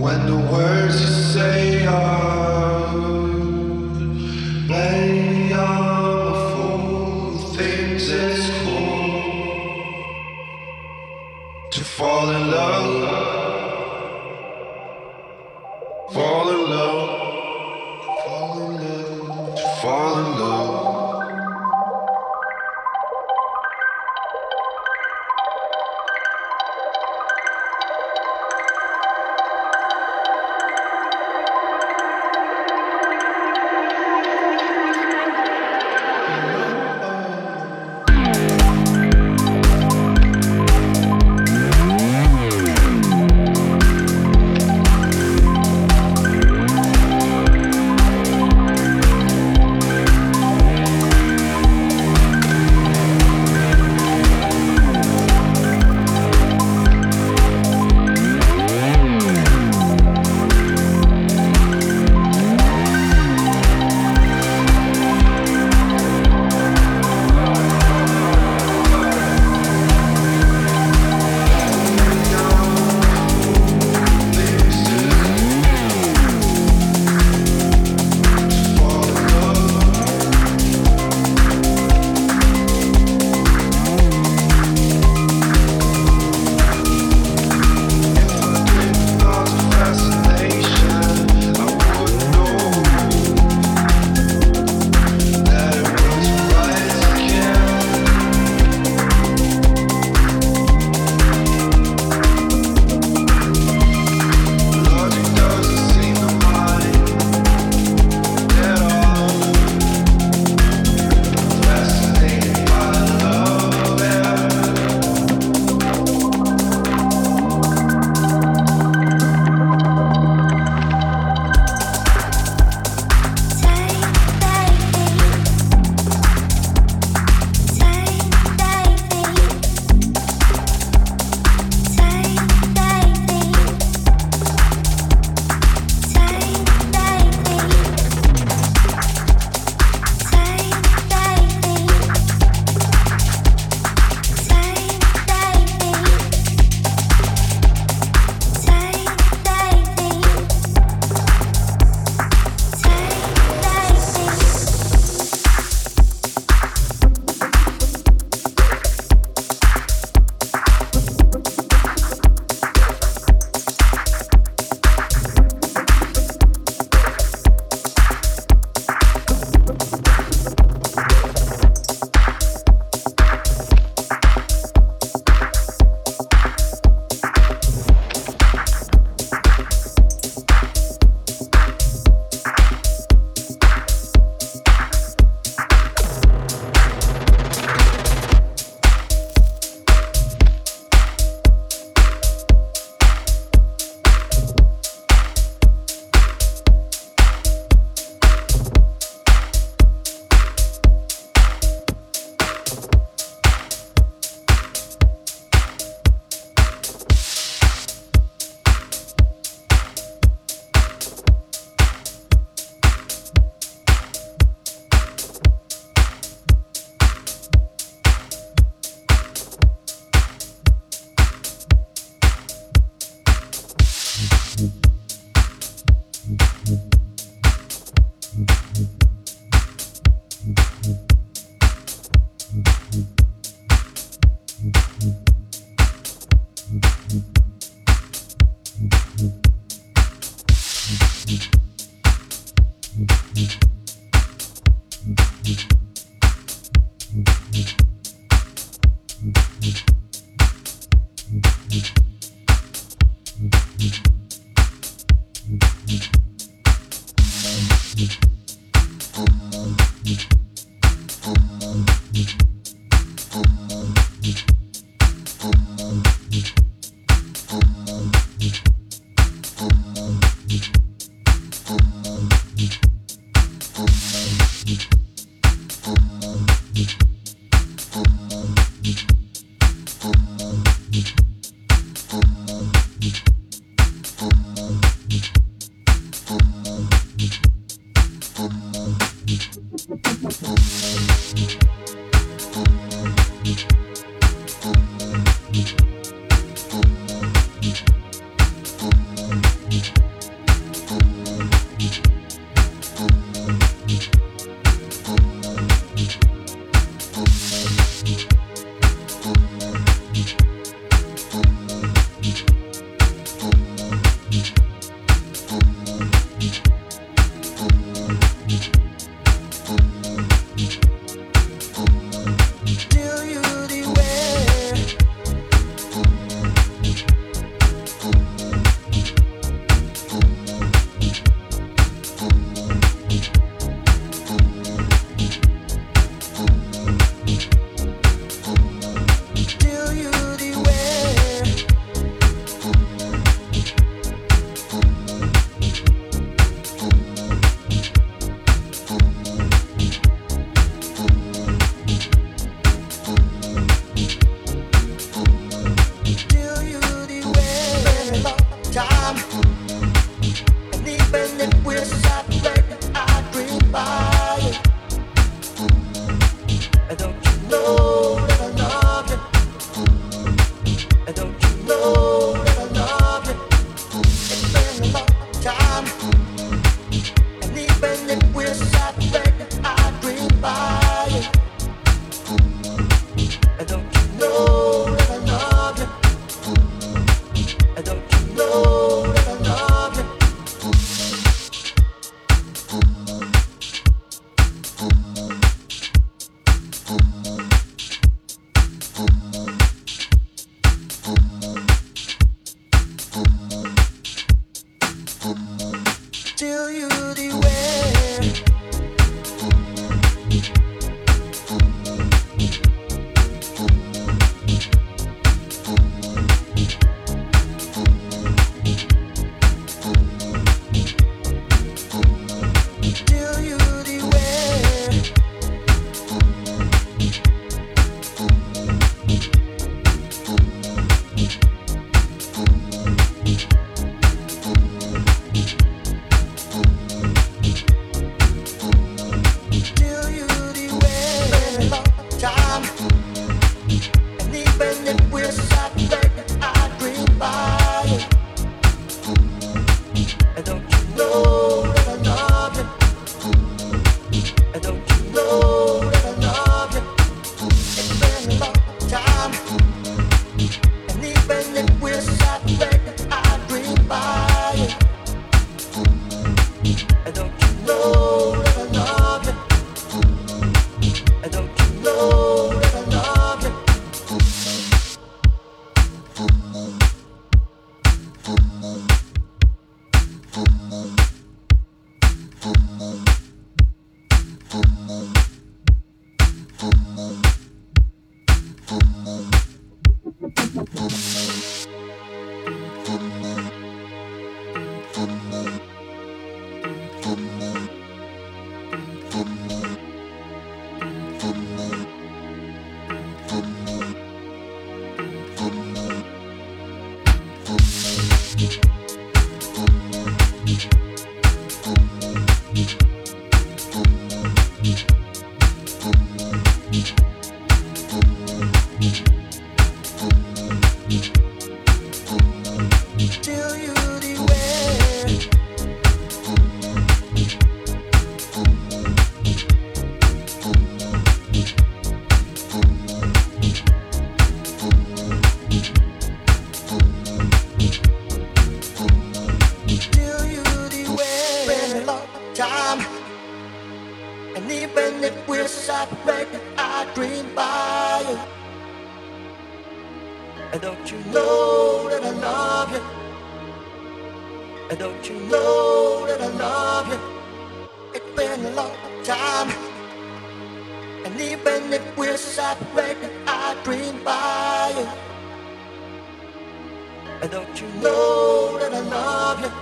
When the words you say Don't you know that I love you?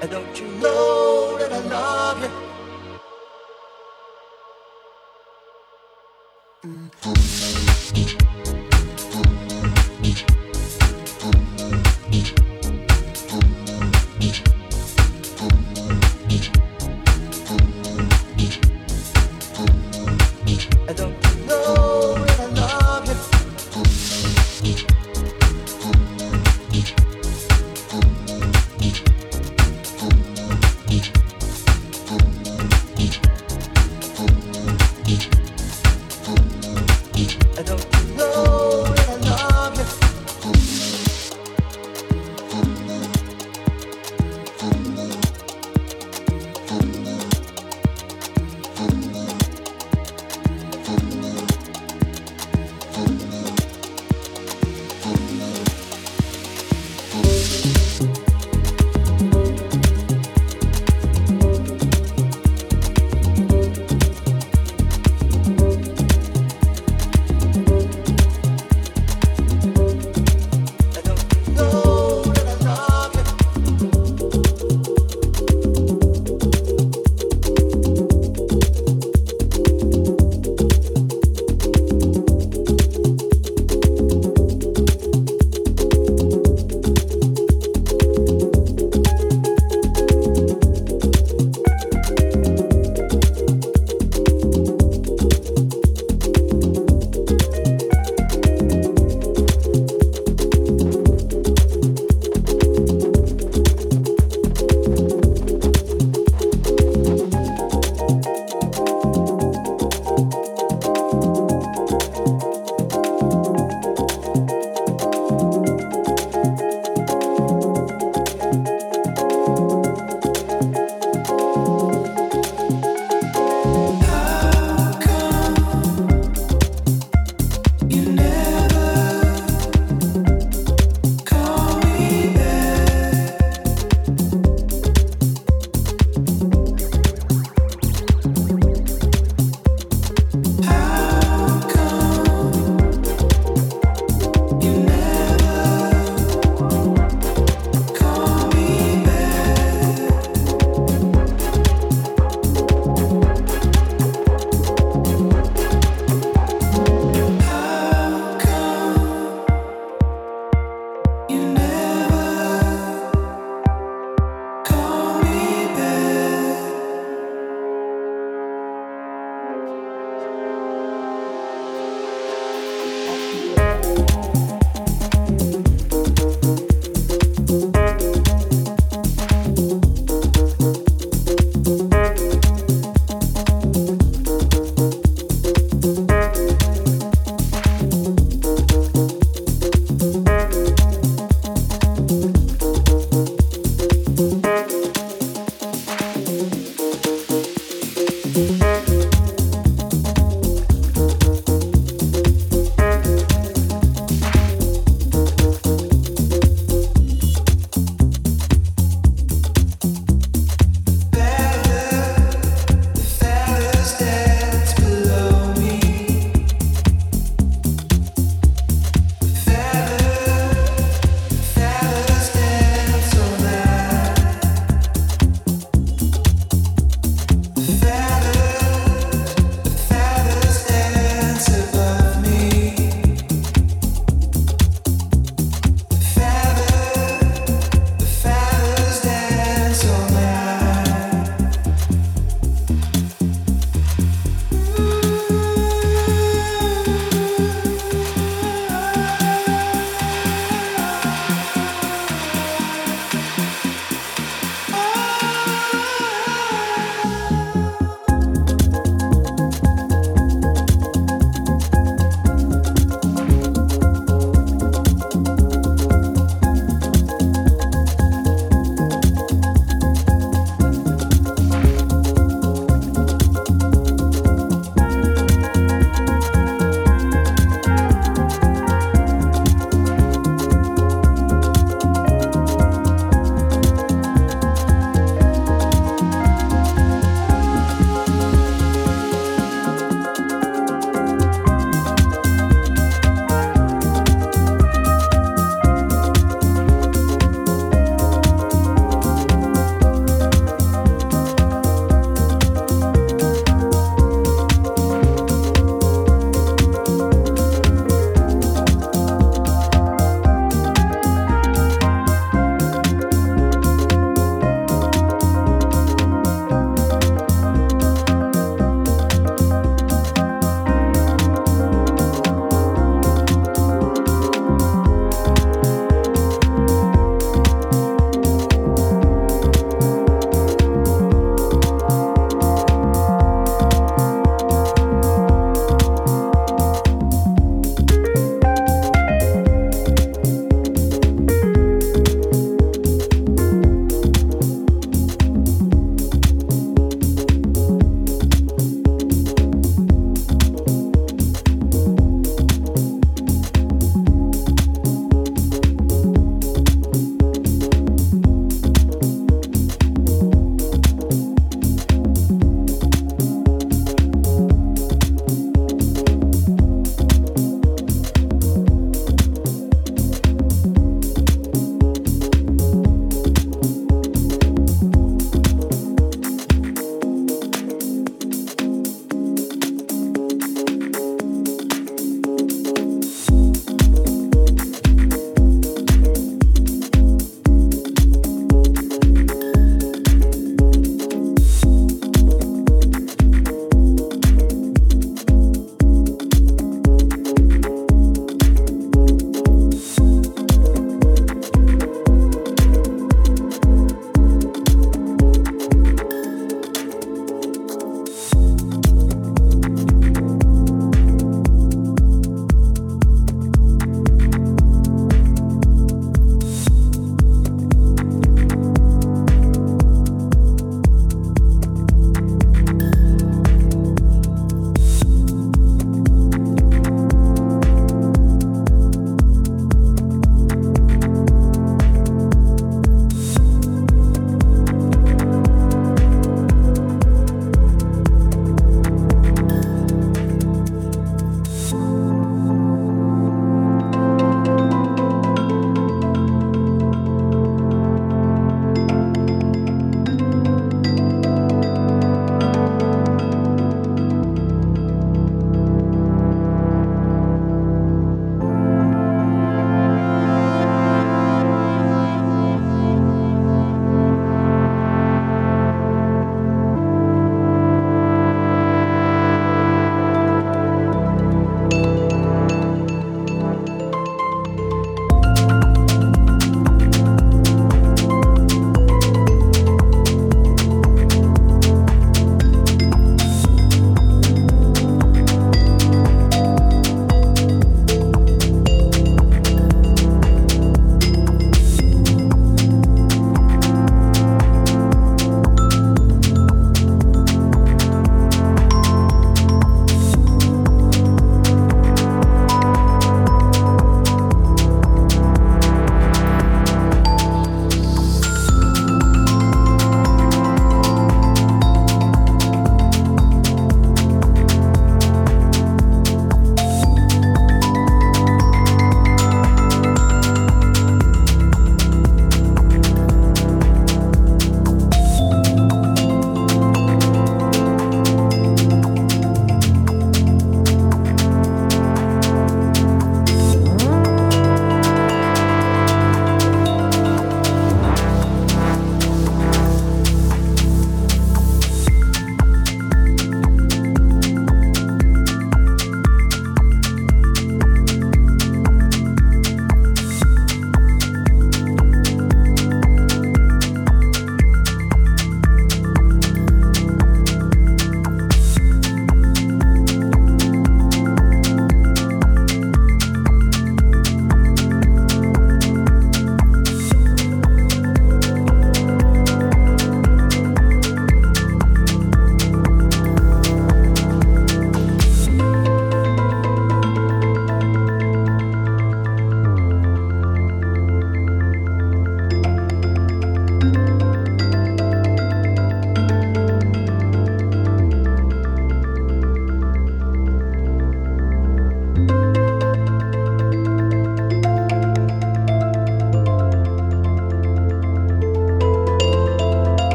And don't you know that I love you? Mm.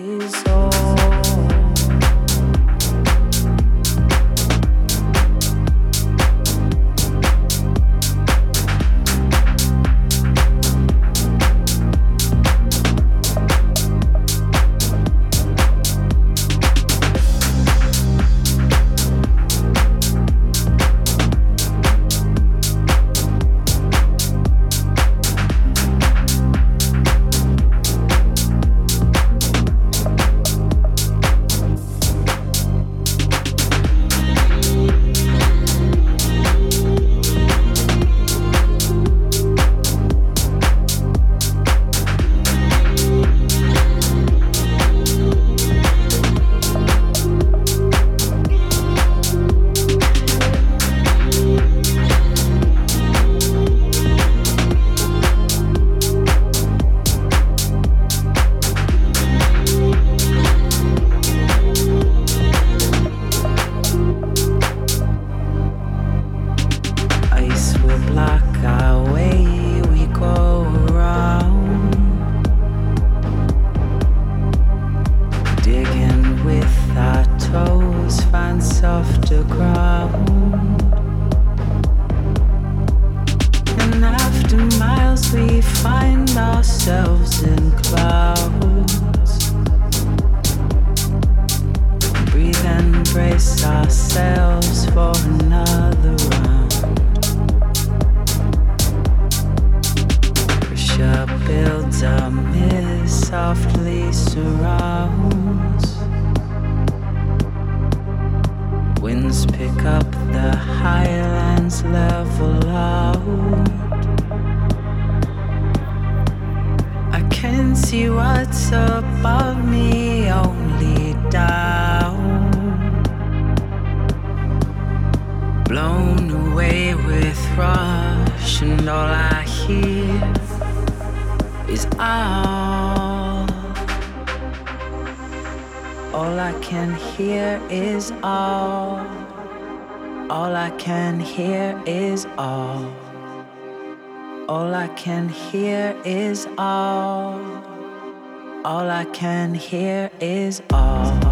is all. see what's above me, only doubt. Blown away with rush, and all I hear is all. All I can hear is all. All I can hear is all. All I can hear is all. All I can hear is all.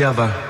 Together.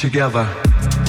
Together.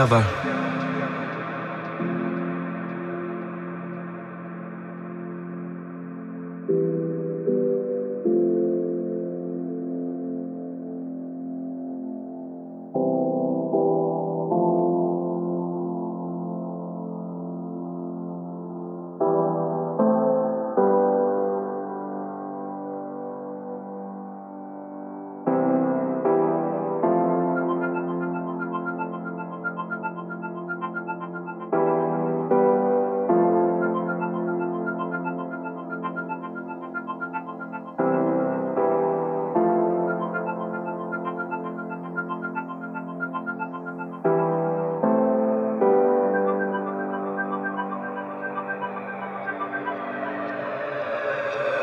Together.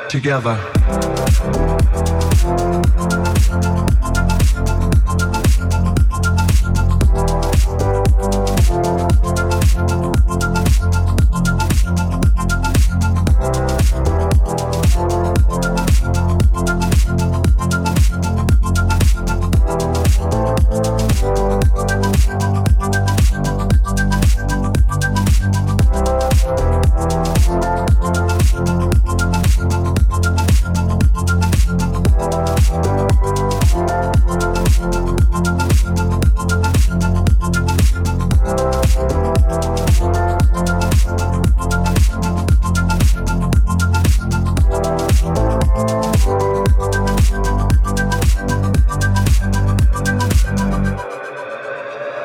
Together.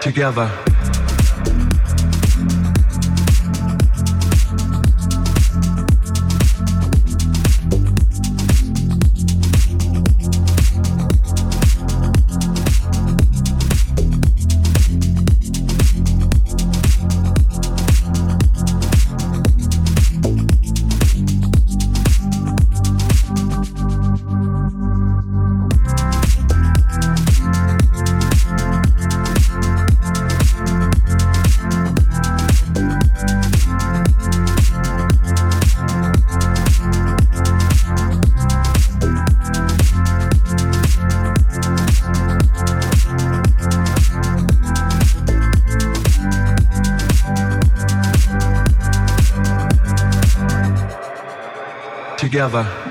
Together. Together.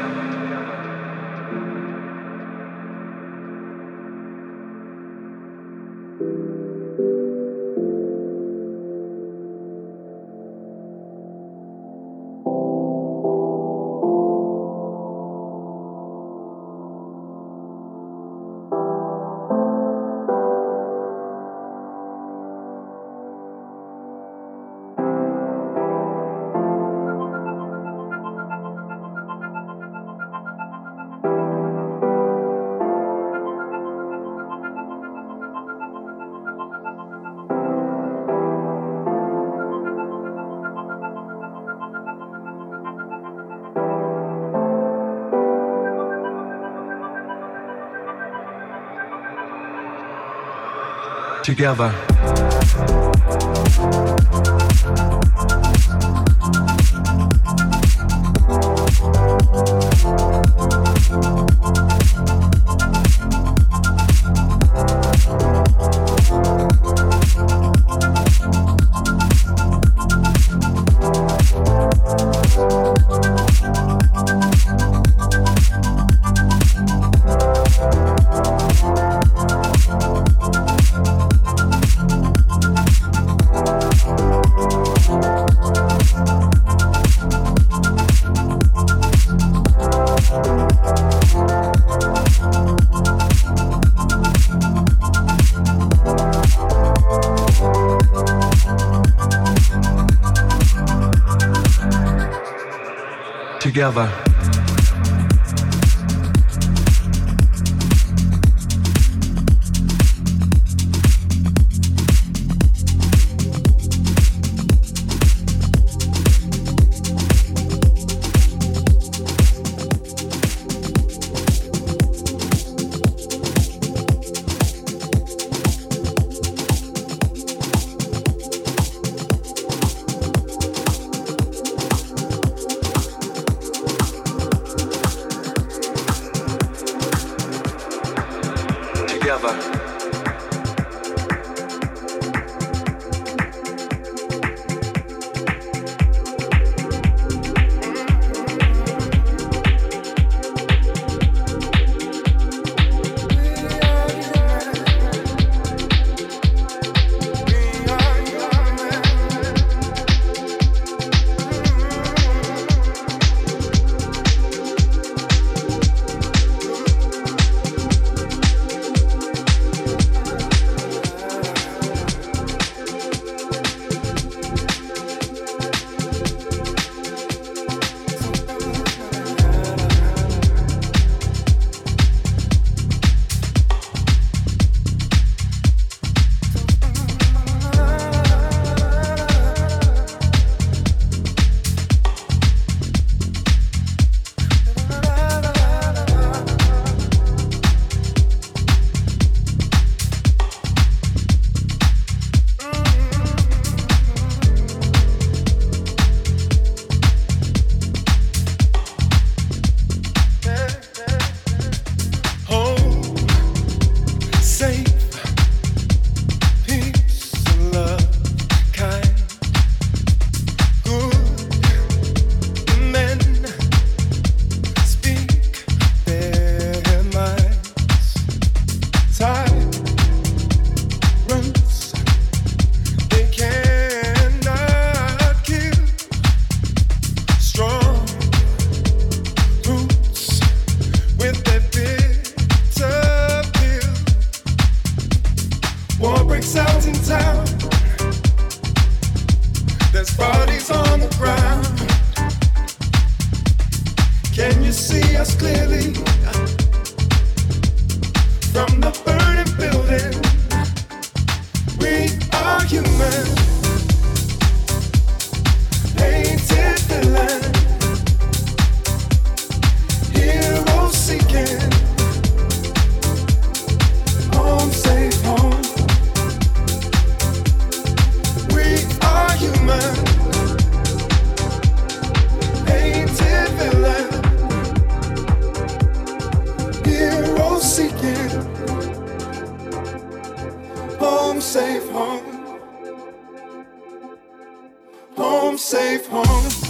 Together. again. Home, safe home. Home, safe home.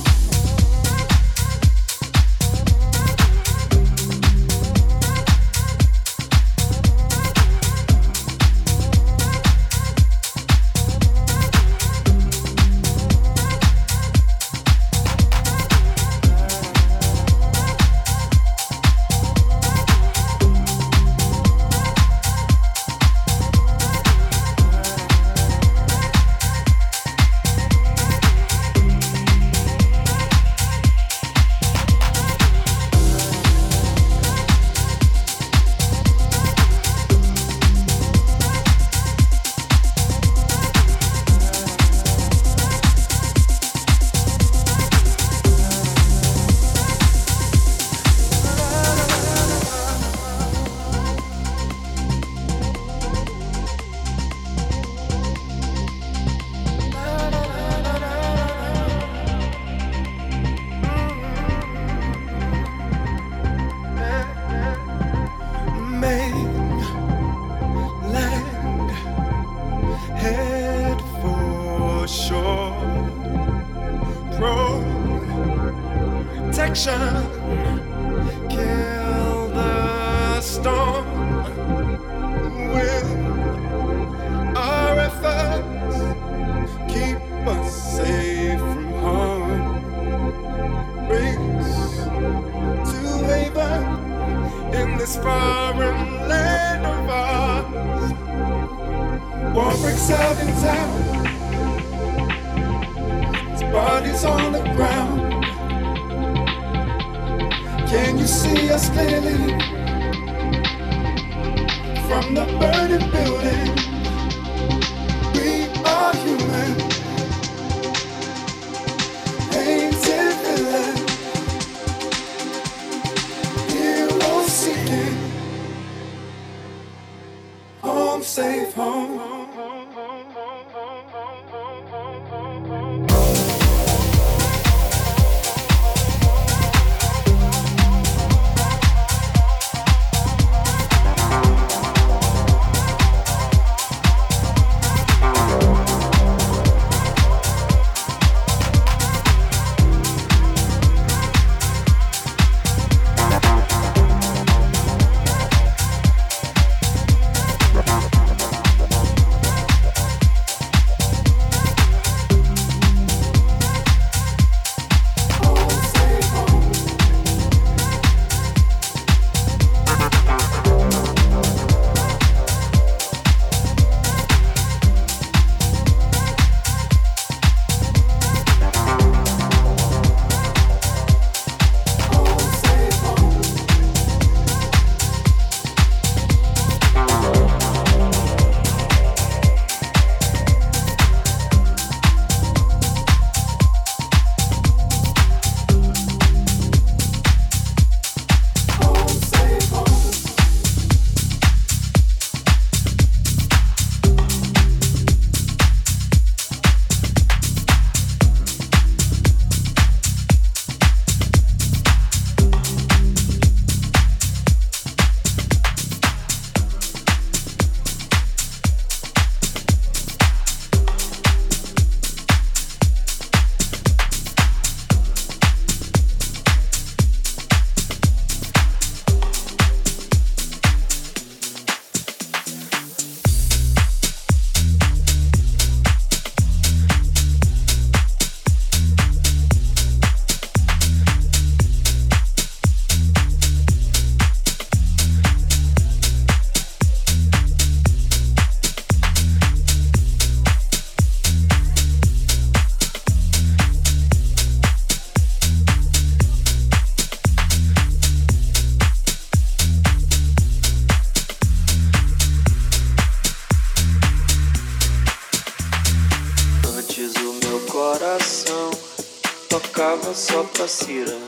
bodies on the ground. Can you see us clearly from the burning building? We are human, painted villain, hero seeking, home safe home. conhecido.